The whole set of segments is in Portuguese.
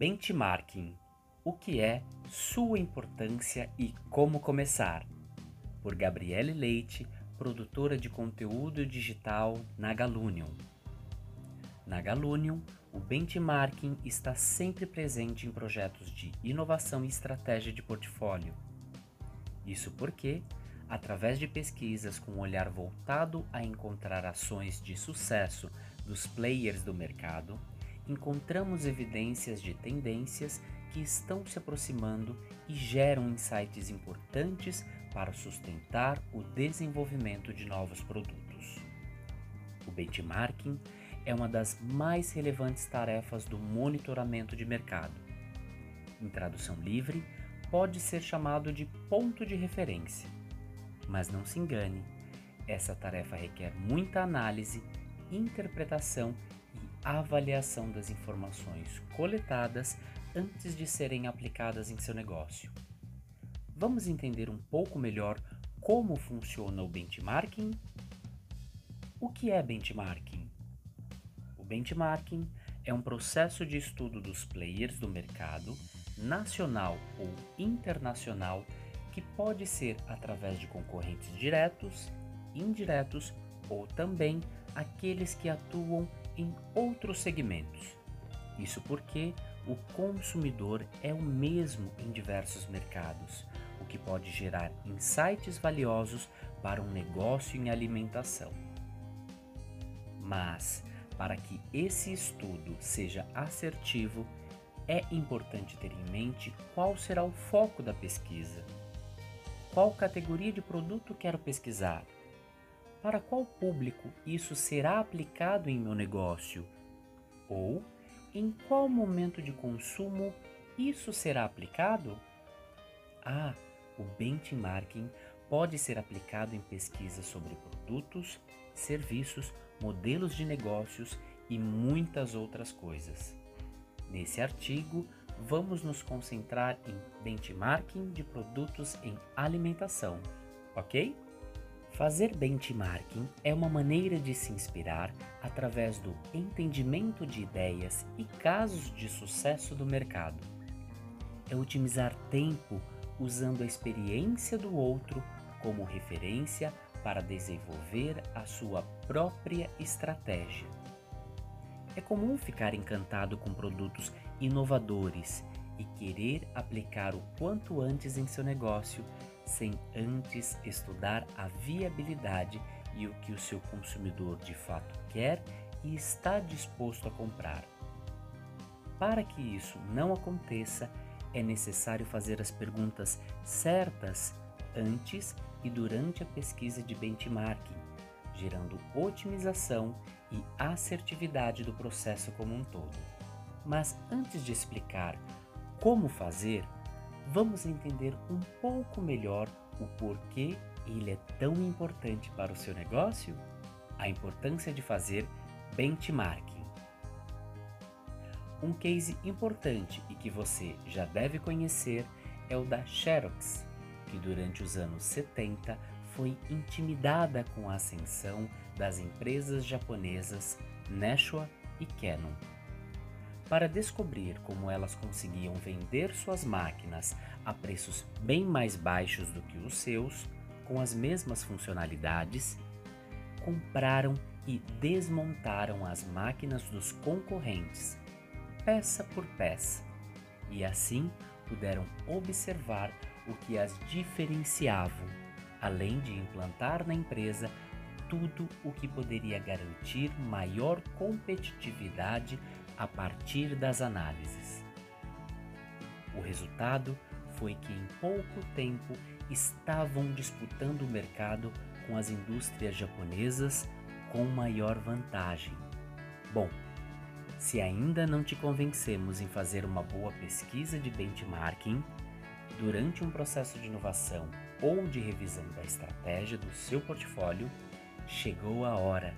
Benchmarking: O que é, sua importância e como começar? Por Gabriele Leite, produtora de conteúdo digital na Galunion. Na Galunion, o benchmarking está sempre presente em projetos de inovação e estratégia de portfólio. Isso porque, através de pesquisas com um olhar voltado a encontrar ações de sucesso dos players do mercado, encontramos evidências de tendências que estão se aproximando e geram insights importantes para sustentar o desenvolvimento de novos produtos. O benchmarking é uma das mais relevantes tarefas do monitoramento de mercado. Em tradução livre, pode ser chamado de ponto de referência. Mas não se engane, essa tarefa requer muita análise, interpretação avaliação das informações coletadas antes de serem aplicadas em seu negócio. Vamos entender um pouco melhor como funciona o benchmarking? O que é benchmarking? O benchmarking é um processo de estudo dos players do mercado, nacional ou internacional, que pode ser através de concorrentes diretos, indiretos ou também aqueles que atuam em outros segmentos. Isso porque o consumidor é o mesmo em diversos mercados, o que pode gerar insights valiosos para um negócio em alimentação. Mas, para que esse estudo seja assertivo, é importante ter em mente qual será o foco da pesquisa. Qual categoria de produto quero pesquisar? Para qual público isso será aplicado em meu negócio? Ou em qual momento de consumo isso será aplicado? Ah, o benchmarking pode ser aplicado em pesquisas sobre produtos, serviços, modelos de negócios e muitas outras coisas. Nesse artigo, vamos nos concentrar em benchmarking de produtos em alimentação, ok? Fazer benchmarking é uma maneira de se inspirar através do entendimento de ideias e casos de sucesso do mercado. É otimizar tempo usando a experiência do outro como referência para desenvolver a sua própria estratégia. É comum ficar encantado com produtos inovadores e querer aplicar o quanto antes em seu negócio, sem antes estudar a viabilidade e o que o seu consumidor de fato quer e está disposto a comprar. Para que isso não aconteça, é necessário fazer as perguntas certas antes e durante a pesquisa de benchmarking, gerando otimização e assertividade do processo como um todo. Mas antes de explicar como fazer, vamos entender um pouco melhor o porquê ele é tão importante para o seu negócio? A importância de fazer benchmarking. Um case importante e que você já deve conhecer é o da Xerox, que durante os anos 70 foi intimidada com a ascensão das empresas japonesas Nashua e Canon. Para descobrir como elas conseguiam vender suas máquinas a preços bem mais baixos do que os seus, com as mesmas funcionalidades, compraram e desmontaram as máquinas dos concorrentes, peça por peça, e assim puderam observar o que as diferenciavam, além de implantar na empresa tudo o que poderia garantir maior competitividade a partir das análises. O resultado foi que em pouco tempo estavam disputando o mercado com as indústrias japonesas com maior vantagem. Bom, se ainda não te convencemos em fazer uma boa pesquisa de benchmarking, durante um processo de inovação ou de revisão da estratégia do seu portfólio, chegou a hora.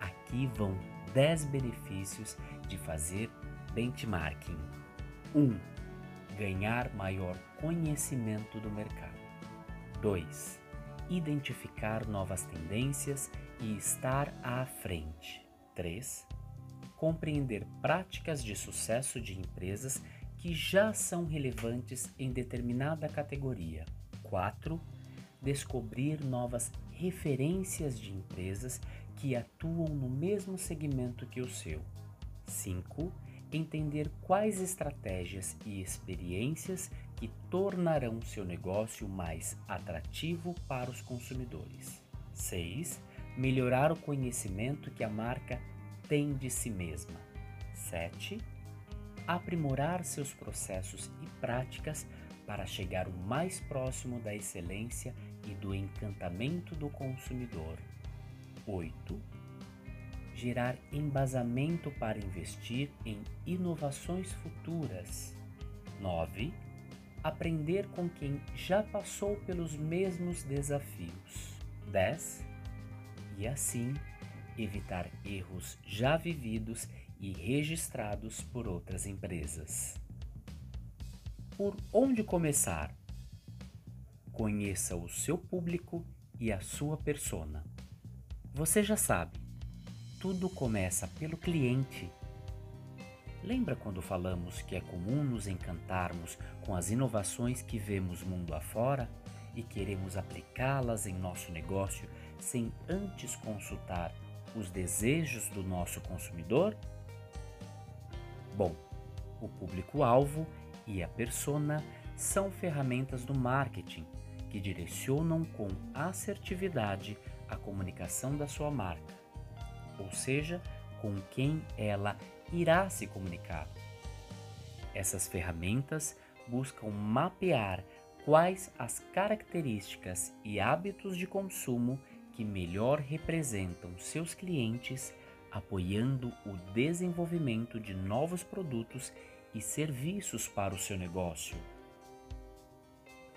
Aqui vão 10 benefícios de fazer benchmarking. 1. Um, ganhar maior conhecimento do mercado. 2. Identificar novas tendências e estar à frente. 3. compreender práticas de sucesso de empresas que já são relevantes em determinada categoria. 4. Descobrir novas referências de empresas que atuam no mesmo segmento que o seu. 5. Entender quais estratégias e experiências que tornarão seu negócio mais atrativo para os consumidores. 6. Melhorar o conhecimento que a marca tem de si mesma. 7. Aprimorar seus processos e práticas para chegar o mais próximo da excelência e do encantamento do consumidor. 8. Gerar embasamento para investir em inovações futuras. 9. Aprender com quem já passou pelos mesmos desafios. 10. E assim evitar erros já vividos e registrados por outras empresas. Por onde começar? Conheça o seu público e a sua persona. Você já sabe, tudo começa pelo cliente. Lembra quando falamos que é comum nos encantarmos com as inovações que vemos mundo afora e queremos aplicá-las em nosso negócio sem antes consultar os desejos do nosso consumidor? Bom, o público-alvo e a persona são ferramentas do marketing que direcionam com assertividade a comunicação da sua marca, ou seja, com quem ela irá se comunicar. Essas ferramentas buscam mapear quais as características e hábitos de consumo que melhor representam seus clientes, apoiando o desenvolvimento de novos produtos e serviços para o seu negócio.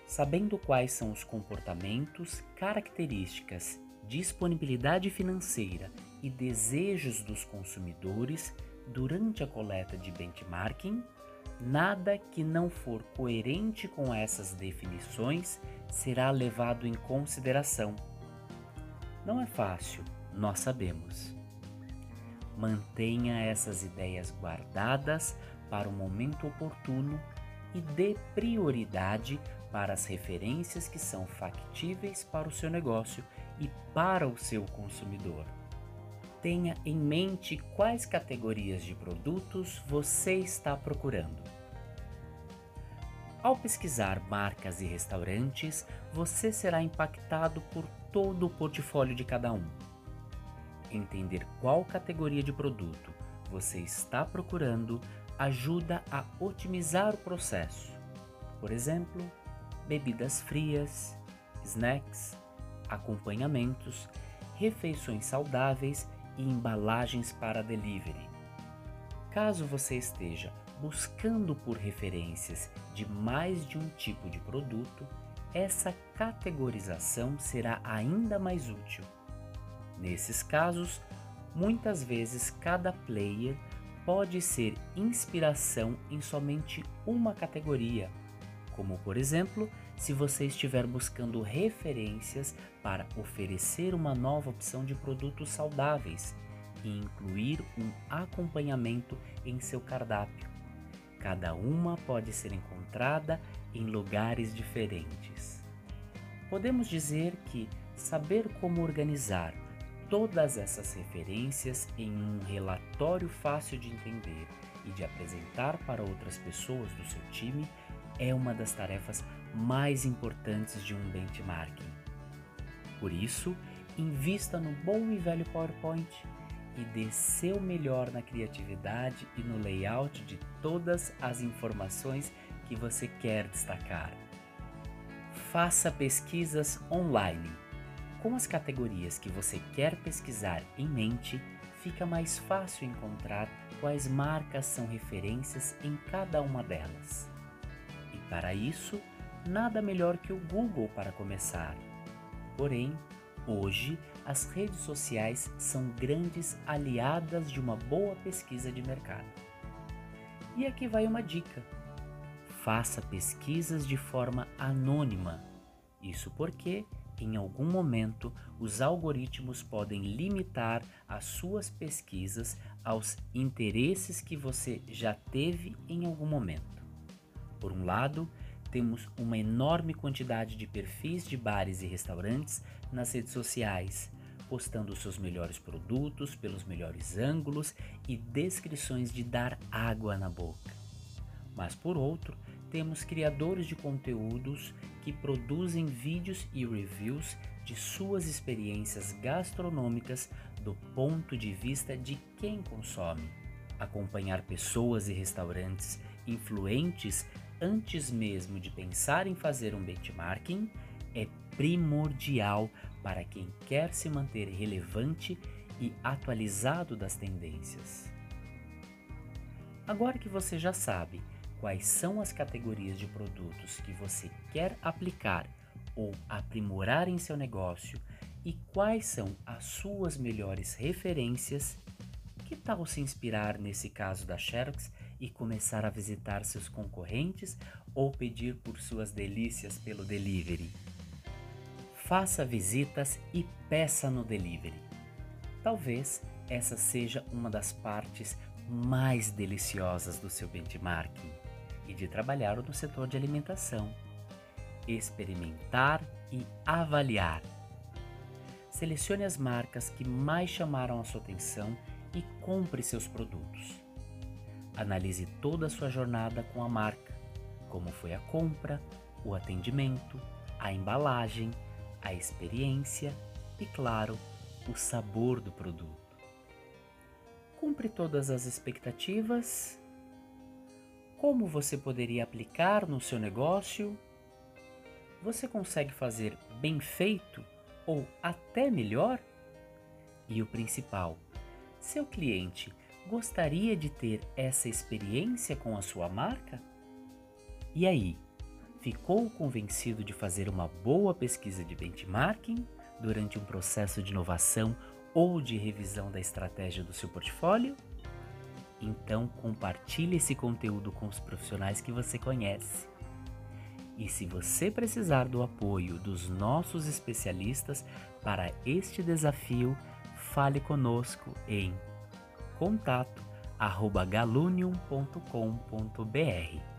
Sabendo quais são os comportamentos, características disponibilidade financeira e desejos dos consumidores durante a coleta de benchmarking, nada que não for coerente com essas definições será levado em consideração. Não é fácil, nós sabemos. Mantenha essas ideias guardadas para o momento oportuno e dê prioridade para as referências que são factíveis para o seu negócio e para o seu consumidor. Tenha em mente quais categorias de produtos você está procurando. Ao pesquisar marcas e restaurantes, você será impactado por todo o portfólio de cada um. Entender qual categoria de produto você está procurando ajuda a otimizar o processo. Por exemplo, bebidas frias, snacks, acompanhamentos, refeições saudáveis e embalagens para delivery. Caso você esteja buscando por referências de mais de um tipo de produto, essa categorização será ainda mais útil. Nesses casos, muitas vezes cada player pode ser inspiração em somente uma categoria, como por exemplo se você estiver buscando referências para oferecer uma nova opção de produtos saudáveis e incluir um acompanhamento em seu cardápio. Cada uma pode ser encontrada em lugares diferentes. Podemos dizer que saber como organizar todas essas referências em um relatório fácil de entender e de apresentar para outras pessoas do seu time é uma das tarefas mais importantes de um benchmarking. Por isso, invista no bom e velho PowerPoint e dê seu melhor na criatividade e no layout de todas as informações que você quer destacar. Faça pesquisas online. Com as categorias que você quer pesquisar em mente, fica mais fácil encontrar quais marcas são referências em cada uma delas. E para isso, nada melhor que o Google para começar. Porém, hoje as redes sociais são grandes aliadas de uma boa pesquisa de mercado. E aqui vai uma dica: faça pesquisas de forma anônima. Isso porque, em algum momento, os algoritmos podem limitar as suas pesquisas aos interesses que você já teve em algum momento. Por um lado, temos uma enorme quantidade de perfis de bares e restaurantes nas redes sociais, postando seus melhores produtos pelos melhores ângulos e descrições de dar água na boca. Mas por outro, temos criadores de conteúdos que produzem vídeos e reviews de suas experiências gastronômicas do ponto de vista de quem consome. Acompanhar pessoas e restaurantes influentes antes mesmo de pensar em fazer um benchmarking é primordial para quem quer se manter relevante e atualizado das tendências. Agora que você já sabe quais são as categorias de produtos que você quer aplicar ou aprimorar em seu negócio e quais são as suas melhores referências, que tal se inspirar nesse caso da Xerox e começar a visitar seus concorrentes ou pedir por suas delícias pelo delivery? Faça visitas e peça no delivery. Talvez essa seja uma das partes mais deliciosas do seu benchmarking e de trabalhar no setor de alimentação. Experimentar e avaliar. Selecione as marcas que mais chamaram a sua atenção e compre seus produtos. Analise toda a sua jornada com a marca, como foi a compra, o atendimento, a embalagem, a experiência e, claro, o sabor do produto. Cumpre todas as expectativas? Como você poderia aplicar no seu negócio? Você consegue fazer bem feito ou até melhor? E o principal, seu cliente gostaria de ter essa experiência com a sua marca? E aí, ficou convencido de fazer uma boa pesquisa de benchmarking durante um processo de inovação ou de revisão da estratégia do seu portfólio? Então compartilhe esse conteúdo com os profissionais que você conhece. E se você precisar do apoio dos nossos especialistas para este desafio, fale conosco em contato@galunium.com.br.